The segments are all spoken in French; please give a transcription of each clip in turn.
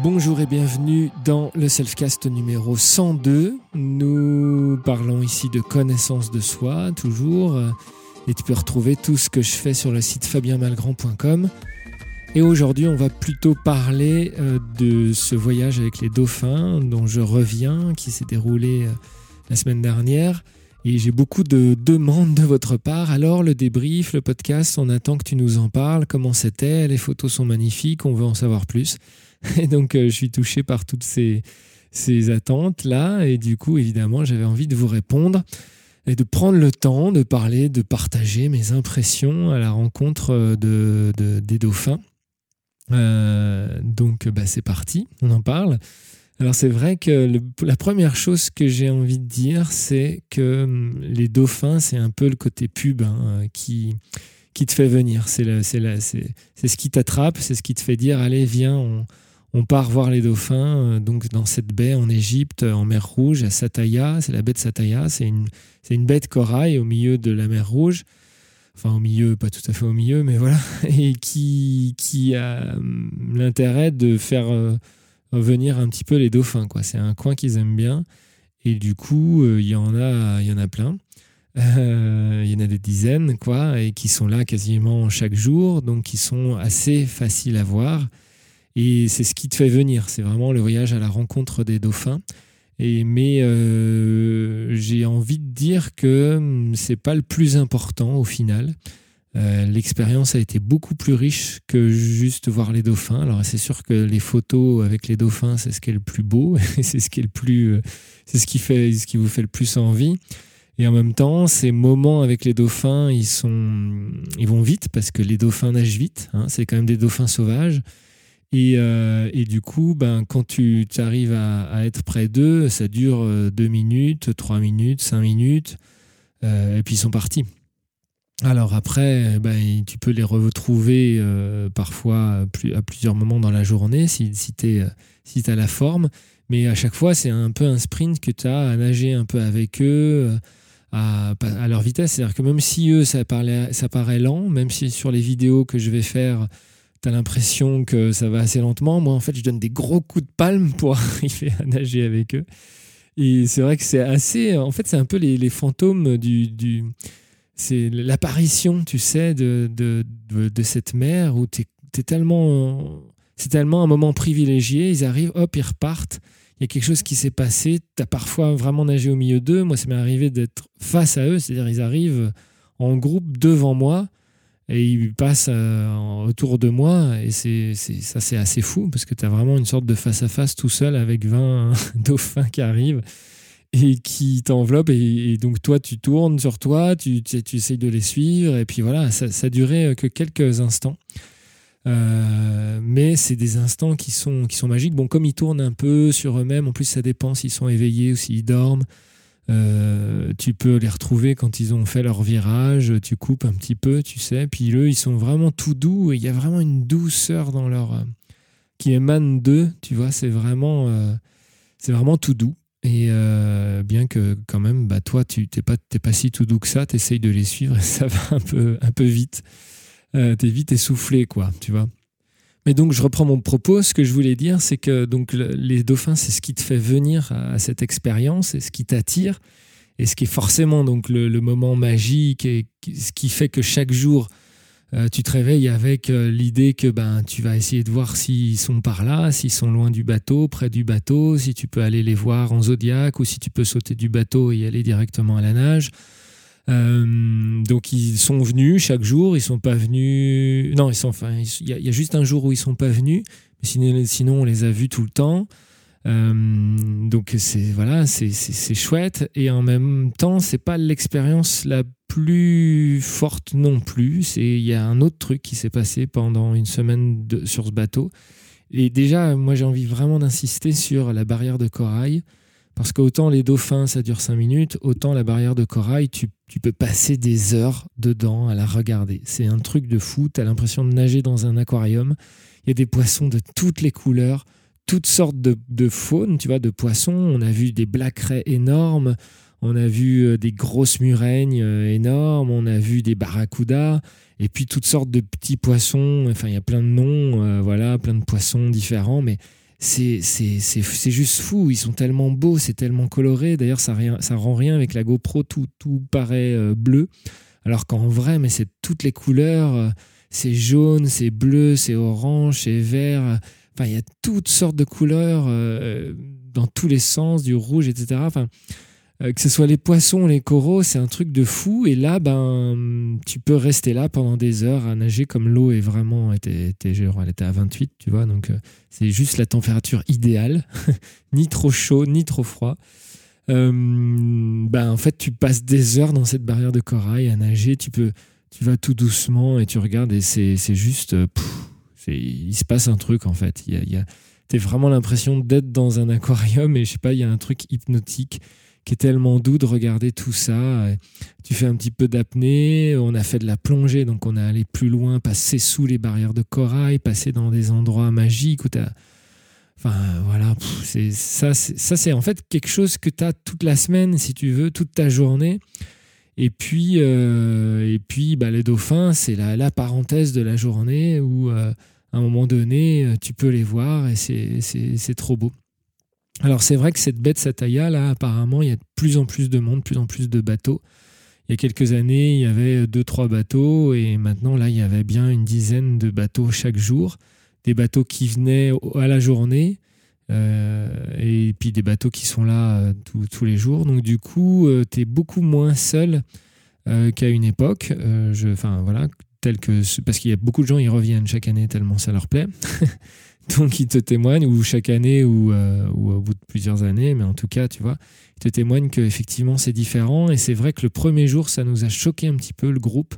Bonjour et bienvenue dans le Selfcast numéro 102. Nous parlons ici de connaissance de soi, toujours. Et tu peux retrouver tout ce que je fais sur le site fabienmalgrand.com. Et aujourd'hui, on va plutôt parler euh, de ce voyage avec les dauphins dont je reviens, qui s'est déroulé euh, la semaine dernière. Et j'ai beaucoup de demandes de votre part. Alors, le débrief, le podcast, on attend que tu nous en parles. Comment c'était? Les photos sont magnifiques, on veut en savoir plus. Et donc, euh, je suis touché par toutes ces, attentes-là. Et du coup, évidemment, j'avais envie de vous répondre et de prendre le temps de parler, de partager mes impressions à la rencontre de, des dauphins. Euh, donc, bah, c'est parti, on en parle. Alors, c'est vrai que la première chose que j'ai envie de dire, c'est que hum, les dauphins, c'est un peu le côté pub hein, qui, qui te fait venir. C'est ce qui t'attrape, c'est ce qui te fait dire allez, viens, on, part voir les dauphins euh, donc dans cette baie en Égypte, en mer Rouge, à Sataya. C'est la baie de Sataya. C'est une, une baie de corail au milieu de la mer Rouge. Enfin, au milieu, pas tout à fait au milieu, mais voilà. Et qui, qui a hum, l'intérêt de faire euh, venir un petit peu les dauphins. Quoi. C'est un coin qu'ils aiment bien. Et du coup, euh, il y, en a, y en a plein. Il y en a des dizaines, quoi, et qui sont là quasiment chaque jour, donc qui sont assez faciles à voir. Et c'est ce qui te fait venir. C'est vraiment le voyage à la rencontre des dauphins. Et, mais euh, j'ai envie de dire que hum, c'est pas le plus important au final. Euh, l'expérience a été beaucoup plus riche que juste voir les dauphins. Alors c'est sûr que les photos avec les dauphins, c'est ce qui est le plus beau, c'est ce qui est le plus, euh, c'est ce qui fait, ce qui vous fait le plus envie. Et en même temps, ces moments avec les dauphins, ils sont, ils vont vite parce que les dauphins nagent vite. Hein. c'est quand même des dauphins sauvages. Euh, et, du coup, ben, quand tu, arrives à, être près d'eux, ça dure 2 euh, minutes, 3 minutes, 5 minutes, euh, et puis ils sont partis. Alors après, ben, tu peux les retrouver parfois à plusieurs moments dans la journée si, tu si as la forme, mais à chaque fois, c'est un peu un sprint que tu as à nager un peu avec eux. À, à leur vitesse, c'est-à-dire que même si eux ça, paraît lent, même si sur les vidéos que je vais faire, tu as l'impression que ça va assez lentement. Moi, en fait, je donne des gros coups de palme pour arriver à nager avec eux. Et c'est vrai que c'est assez. En fait, c'est un peu les, fantômes du c'est l'apparition, tu sais, de, de, de, cette mer où tu es, tellement. C'est tellement un moment privilégié. Ils arrivent, hop, ils repartent. Il y a quelque chose qui s'est passé. Tu as parfois vraiment nagé au milieu d'eux. Moi, ça m'est arrivé d'être face à eux. C'est-à-dire, ils arrivent en groupe devant moi et il passe euh, autour de moi et c'est, ça c'est assez fou parce que tu as vraiment une sorte de face à face tout seul avec 20 dauphins qui arrivent et qui t'enveloppent et, donc toi tu tournes sur toi tu, essayes de les suivre et puis voilà ça, ça durait que quelques instants euh, mais c'est des instants qui sont, qui sont magiques bon comme ils tournent un peu sur eux-mêmes en plus ça dépend s'ils sont éveillés ou s'ils dorment euh, tu peux les retrouver quand ils ont fait leur virage, tu coupes un petit peu, tu sais. Puis eux, ils sont vraiment tout doux et il y a vraiment une douceur dans leur euh, qui émane d'eux. Tu vois, c'est vraiment, euh, c'est vraiment tout doux. Et bien que quand même, bah toi, tu t'es pas, pas si tout doux que ça. T'essayes de les suivre et ça va un peu, un peu vite. t'es vite essoufflé, quoi. Tu vois. Mais donc, je reprends mon propos. Ce que je voulais dire, c'est que donc, les dauphins, c'est ce qui te fait venir à, cette expérience et ce qui t'attire. Et ce qui est forcément donc le, moment magique et ce qui fait que chaque jour, euh, tu te réveilles avec euh, l'idée que ben, tu vas essayer de voir s'ils sont par là, s'ils sont loin du bateau, près du bateau, si tu peux aller les voir en zodiaque ou si tu peux sauter du bateau et y aller directement à la nage. Euh, donc ils sont venus chaque jour, ils sont pas venus. Non, ils sont. Enfin, il y, a juste un jour où ils sont pas venus, sinon on les a vus tout le temps. Euh, donc c'est voilà, c'est chouette et en même temps c'est pas l'expérience la plus forte non plus. C'est il y a un autre truc qui s'est passé pendant une semaine sur ce bateau. Et déjà, moi j'ai envie vraiment d'insister sur la barrière de corail. Parce qu'autant les dauphins, ça dure 5 minutes, autant la barrière de corail, tu, peux passer des heures dedans à la regarder. C'est un truc de fou, tu as l'impression de nager dans un aquarium. Il y a des poissons de toutes les couleurs, toutes sortes de, de faunes, tu vois, de poissons. On a vu des black énormes, on a vu euh, des grosses muraignes euh, énormes, on a vu des barracudas, et puis toutes sortes de petits poissons. Enfin, il y a plein de noms, euh, voilà, plein de poissons différents, mais c'est juste fou. Ils sont tellement beaux, c'est tellement coloré. D'ailleurs, ça, ça rend rien avec la GoPro, tout, tout paraît bleu. Alors qu'en vrai, mais c'est toutes les couleurs. C'est jaune, c'est bleu, c'est orange, c'est vert. Il y a toutes sortes de couleurs euh, dans tous les sens, du rouge, etc. Euh, que ce soit les poissons, les coraux, c'est un truc de fou. Et là, ben, tu peux rester là pendant des heures à nager comme l'eau est vraiment, était, était, elle était à 28, tu vois. Donc, euh, c'est juste la température idéale, ni trop chaud, ni trop froid. ben, en fait, tu passes des heures dans cette barrière de corail à nager. Tu peux, tu vas tout doucement et tu regardes et c'est juste, il se passe un truc en fait. Il y a, a t'as vraiment l'impression d'être dans un aquarium et je sais pas, il y a un truc hypnotique qui est tellement doux de regarder tout ça. Tu fais un petit peu d'apnée, on a fait de la plongée, donc on est allé plus loin, passer sous les barrières de corail, passer dans des endroits magiques où tu Enfin, voilà, c'est ça, ça c'est en fait quelque chose que tu as toute la semaine, si tu veux, toute ta journée. Et puis, euh, et puis bah, les dauphins, c'est la, la, parenthèse de la journée où, euh, à un moment donné, euh, tu peux les voir et c'est trop beau. Alors, c'est vrai que cette de Sataya, là, apparemment, il y a de plus en plus de monde, de plus en plus de bateaux. Il y a quelques années, il y avait deux, trois bateaux et maintenant, là, il y avait bien une dizaine de bateaux chaque jour. Des bateaux qui venaient à la journée euh, et puis des bateaux qui sont là euh, tous les jours. Donc du coup, tu es beaucoup moins seul qu'à une époque. enfin voilà, tel que parce qu'il y a beaucoup de gens, ils reviennent chaque année tellement ça leur plaît. Donc ils te témoignent, ou chaque année, ou, ou, au bout de plusieurs années, mais en tout cas, tu vois, ils te témoignent qu'effectivement c'est différent. Et c'est vrai que le premier jour, ça nous a choqué un petit peu le groupe.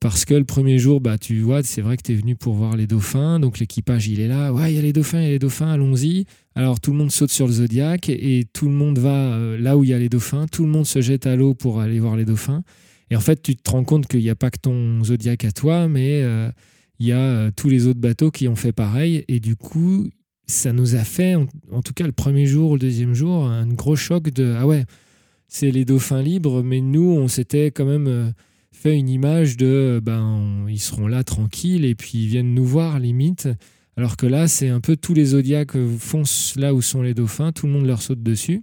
Parce que le premier jour, bah, tu vois, c'est vrai que tu es venu pour voir les dauphins, donc l'équipage, il est là, ouais, il y a les dauphins, il y a les dauphins, allons-y. Alors tout le monde saute sur le Zodiac et, tout le monde va euh, là où il y a les dauphins, tout le monde se jette à l'eau pour aller voir les dauphins. Et en fait, tu te rends compte qu'il n'y a pas que ton Zodiac à toi, mais euh, il y a euh, tous les autres bateaux qui ont fait pareil. Et du coup, ça nous a fait, en, tout cas le premier jour ou le deuxième jour, un gros choc de, ah ouais, c'est les dauphins libres, mais nous, on s'était quand même fait une image de ben ils seront là tranquilles et puis ils viennent nous voir limite alors que là c'est un peu tous les zodiaques foncent là où sont les dauphins tout le monde leur saute dessus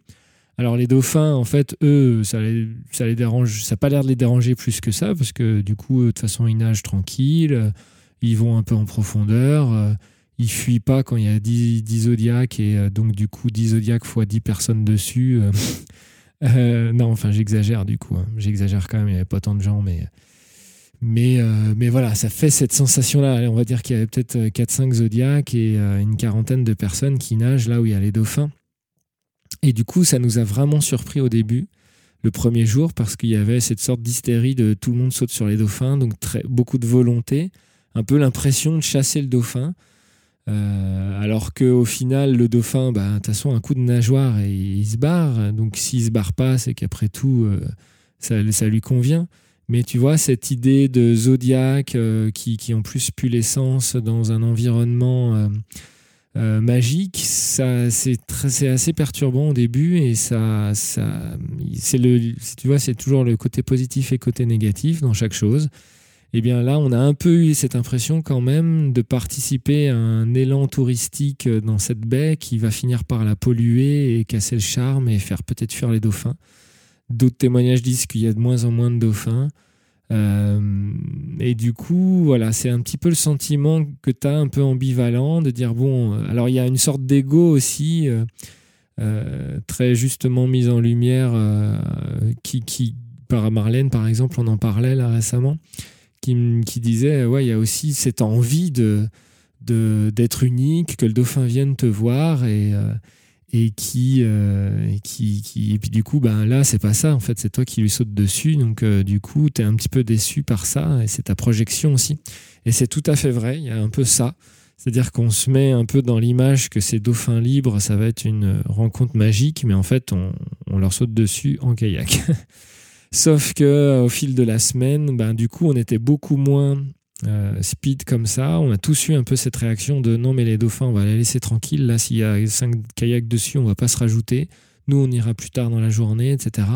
alors les dauphins en fait eux ça les, les dérange ça n'a pas l'air de les déranger plus que ça parce que du coup de toute façon ils nagent tranquilles ils vont un peu en profondeur ils fuient pas quand il y a 10, 10 zodiaques et euh, donc du coup 10 zodiaques fois 10 personnes dessus euh, non, enfin, j'exagère du coup. Hein. J'exagère quand même, il n'y avait pas tant de gens, mais. Mais, euh, mais voilà, ça fait cette sensation-là. On va dire qu'il y avait peut-être 4-5 euh, zodiacs et une quarantaine de personnes qui nagent là où il y a les dauphins. Et du coup, ça nous a vraiment surpris au début, le premier jour, parce qu'il y avait cette sorte d'hystérie de tout le monde saute sur les dauphins, donc beaucoup de volonté, un peu l'impression de chasser le dauphin. Euh, alors qu'au final, le dauphin, bah, de toute façon, un coup de nageoire et il se barre. Donc s'il se barre pas, c'est qu'après tout, euh, ça, lui convient. Mais tu vois, cette idée de zodiaque euh, qui, qui, en plus pue l'essence dans un environnement magique, ça, c'est, assez perturbant au début et ça, ça, c'est le, tu vois, c'est toujours le côté positif et côté négatif dans chaque chose eh bien là, on a un peu eu cette impression quand même de participer à un élan touristique dans cette baie qui va finir par la polluer et casser le charme et faire peut-être fuir les dauphins. D'autres témoignages disent qu'il y a de moins en moins de dauphins. Euh, et du coup, voilà, c'est un petit peu le sentiment que tu as un peu ambivalent de dire, bon, alors il y a une sorte d'ego aussi, euh, euh, très justement mise en lumière, qui, qui, par Marlène par exemple, on en parlait là récemment, qui, disait ouais, il y a aussi cette envie de d'être unique, que le dauphin vienne te voir et, euh, et, qui, euh, qui, qui, et puis du coup, ben là, c'est pas ça, en fait, c'est toi qui lui saute dessus, donc euh, du coup, tu es un petit peu déçu par ça, et c'est ta projection aussi. Et c'est tout à fait vrai, il y a un peu ça. C'est-à-dire qu'on se met un peu dans l'image que ces dauphins libres, ça va être une rencontre magique, mais en fait, on, on leur saute dessus en kayak. Sauf que au fil de la semaine, ben, du coup, on était beaucoup moins euh, speed comme ça. On a tous eu un peu cette réaction de non, mais les dauphins, on va les laisser tranquilles. Là, s'il y a cinq kayaks dessus, on va pas se rajouter. Nous, on ira plus tard dans la journée, etc.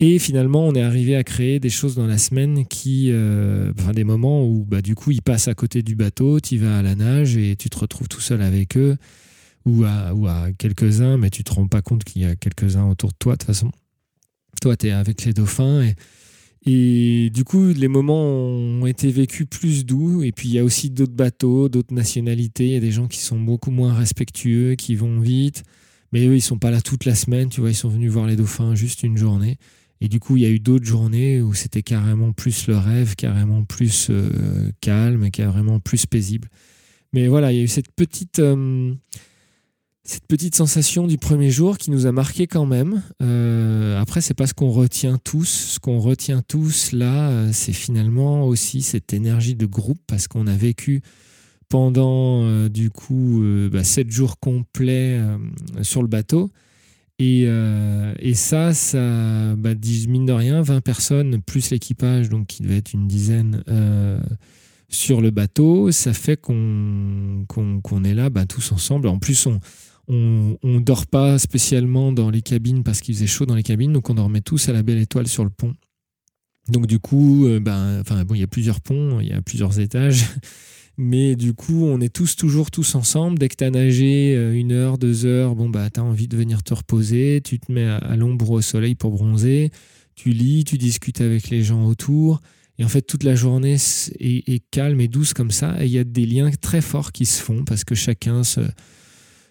Et finalement, on est arrivé à créer des choses dans la semaine qui, euh, enfin, des moments où, bah, du coup, ils passent à côté du bateau, tu vas à la nage et tu te retrouves tout seul avec eux ou à, ou à quelques-uns, mais tu te rends pas compte qu'il y a quelques-uns autour de toi de toute façon. Toi, tu es avec les dauphins et, et du coup, les moments ont été vécus plus doux. Et puis, il y a aussi d'autres bateaux, d'autres nationalités. Il y a des gens qui sont beaucoup moins respectueux, qui vont vite. Mais eux, ils sont pas là toute la semaine. Tu vois, ils sont venus voir les dauphins juste une journée. Et du coup, il y a eu d'autres journées où c'était carrément plus le rêve, carrément plus euh, calme, carrément plus paisible. Mais voilà, il y a eu cette petite, euh, cette petite sensation du premier jour qui nous a marqué quand même. Euh, après, c'est pas ce qu'on retient tous. Ce qu'on retient tous là, euh, c'est finalement aussi cette énergie de groupe parce qu'on a vécu pendant du coup bah, sept jours complets sur le bateau. Et, ça, ça bah, mine de rien, 20 personnes plus l'équipage, donc qui devait être une dizaine sur le bateau, ça fait qu'on qu'on est là bah, tous ensemble. En plus, on, on, on dort pas spécialement dans les cabines parce qu'il faisait chaud dans les cabines, donc on dormait tous à la belle étoile sur le pont. Donc du coup, euh, ben, bon, il y a plusieurs ponts, il y a plusieurs étages, mais du coup, on est tous toujours tous ensemble. Dès que tu as nagé euh, une heure, deux heures, bon bah envie de venir te reposer, tu te mets à, l'ombre au soleil pour bronzer, tu lis, tu discutes avec les gens autour. Et en fait, toute la journée est, calme et douce comme ça. Et il y a des liens très forts qui se font parce que chacun se,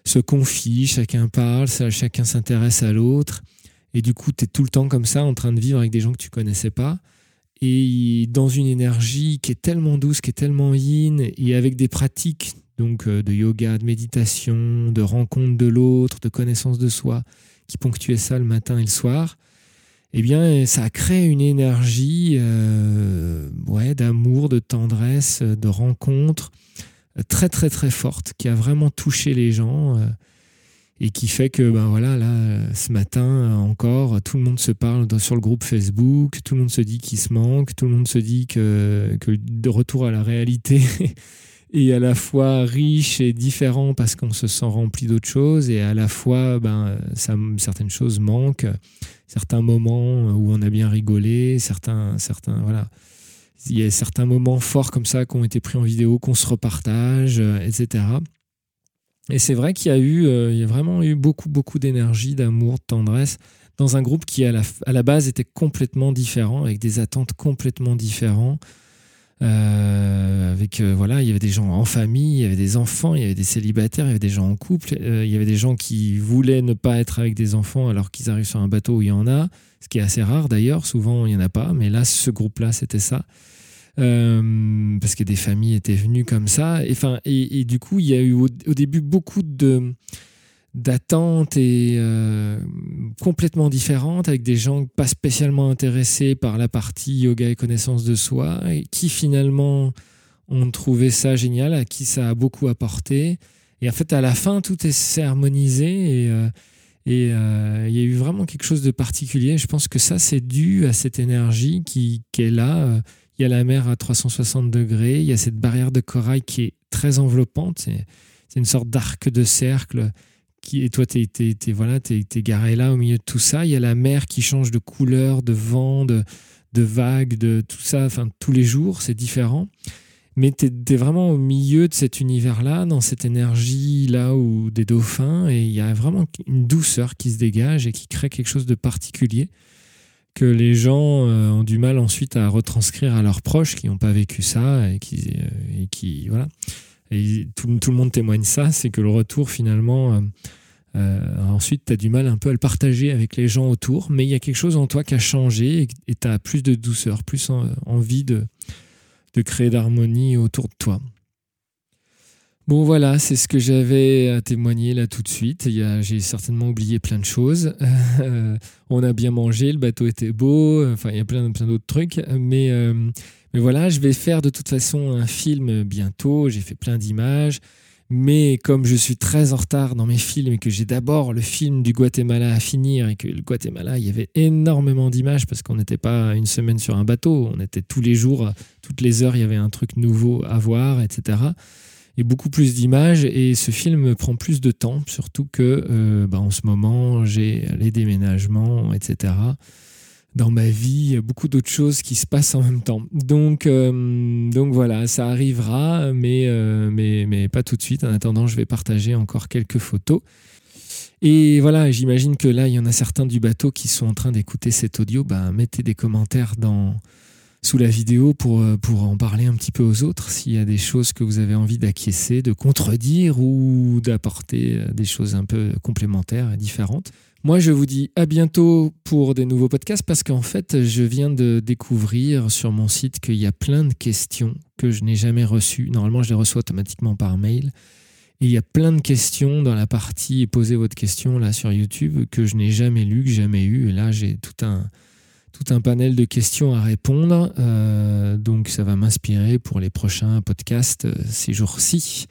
se confie, chacun parle, chacun s'intéresse à l'autre. Et du coup, tu es tout le temps comme ça en train de vivre avec des gens que tu connaissais pas. Et dans une énergie qui est tellement douce, qui est tellement yin, et avec des pratiques donc euh, de yoga, de méditation, de rencontre de l'autre, de connaissance de soi, qui ponctuaient ça le matin et le soir eh bien, ça crée une énergie euh, ouais, d'amour, de tendresse, de rencontre très très très forte qui a vraiment touché les gens euh, et qui fait que ben voilà là ce matin encore tout le monde se parle sur le groupe Facebook, tout le monde se dit qu'il se manque, tout le monde se dit que, de retour à la réalité est à la fois riche et différent parce qu'on se sent rempli d'autres choses et à la fois ben certaines choses manquent certains moments où on a bien rigolé, certains, certains, voilà. Il y a certains moments forts comme ça qui ont été pris en vidéo, qu'on se repartage, euh, etc. Et c'est vrai qu'il y a eu, euh, il y a vraiment eu beaucoup, beaucoup d'énergie, d'amour, de tendresse dans un groupe qui à la, à la base était complètement différent, avec des attentes complètement différentes. Euh, avec euh, voilà, il y avait des gens en famille, il y avait des enfants, il y avait des célibataires, il y avait des gens en couple, euh, il y avait des gens qui voulaient ne pas être avec des enfants alors qu'ils arrivent sur un bateau où il y en a, ce qui est assez rare d'ailleurs. Souvent il y en a pas, mais là ce groupe-là c'était ça. parce que des familles étaient venues comme ça. Et, enfin, et, du coup, il y a eu au début beaucoup de, d'attente et euh, complètement différente avec des gens pas spécialement intéressés par la partie yoga et connaissance de soi et qui finalement ont trouvé ça génial, à qui ça a beaucoup apporté. Et en fait, à la fin, tout est harmonisé et, euh, euh, il y a eu vraiment quelque chose de particulier. Je pense que ça, c'est dû à cette énergie qui est là. Il y a la mer à 360 degrés, il y a cette barrière de corail qui est très enveloppante. C'est une sorte d'arc de cercle et toi, tu es, voilà, es, garé là au milieu de tout ça. Il y a la mer qui change de couleur, de vent, de, de vagues, de tout ça. Enfin, tous les jours, c'est différent. Mais tu es, vraiment au milieu de cet univers-là, dans cette énergie-là où des dauphins. Et il y a vraiment une douceur qui se dégage et qui crée quelque chose de particulier que les gens euh, ont du mal ensuite à retranscrire à leurs proches qui n'ont pas vécu ça euh, et qui voilà et tout, le monde témoigne ça, c'est que le retour finalement, euh, ensuite tu as du mal un peu à le partager avec les gens autour, mais il y a quelque chose en toi qui a changé et tu as plus de douceur, plus envie de, de créer d'harmonie autour de toi. Bon voilà, c'est ce que j'avais à témoigner là tout de suite. J'ai certainement oublié plein de choses. on a bien mangé, le bateau était beau, enfin il y a plein, plein d'autres trucs, mais euh, mais voilà, je vais faire de toute façon un film bientôt. J'ai fait plein d'images. Mais comme je suis très en retard dans mes films et que j'ai d'abord le film du Guatemala à finir et que le Guatemala, il y avait énormément d'images parce qu'on n'était pas une semaine sur un bateau, on était tous les jours, toutes les heures, il y avait un truc nouveau à voir, etc. Et beaucoup plus d'images et ce film prend plus de temps, surtout que euh, bah, en ce moment, j'ai les déménagements, etc. dans ma vie, beaucoup d'autres choses qui se passent en même temps. Donc, euh, donc voilà, ça arrivera, mais, euh, mais, mais pas tout de suite. En attendant, je vais partager encore quelques photos. Et voilà, j'imagine que là, il y en a certains du bateau qui sont en train d'écouter cet audio. Ben, mettez des commentaires dans, sous la vidéo pour, euh, pour en parler un petit peu aux autres, s'il y a des choses que vous avez envie d'acquiescer, de contredire ou d'apporter des choses un peu complémentaires et différentes. Moi, je vous dis à bientôt pour des nouveaux podcasts parce qu'en fait, je viens de découvrir sur mon site qu'il y a plein de questions que je n'ai jamais reçues. Normalement, je les reçois automatiquement par mail. Et il y a plein de questions dans la partie Posez votre question là sur YouTube que je n'ai jamais lues, que jamais eues. Et là, j'ai tout un, tout un panel de questions à répondre. Euh, donc, ça va m'inspirer pour les prochains podcasts euh, ces jours-ci.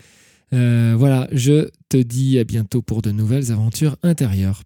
Euh, voilà, je te dis à bientôt pour de nouvelles aventures intérieures.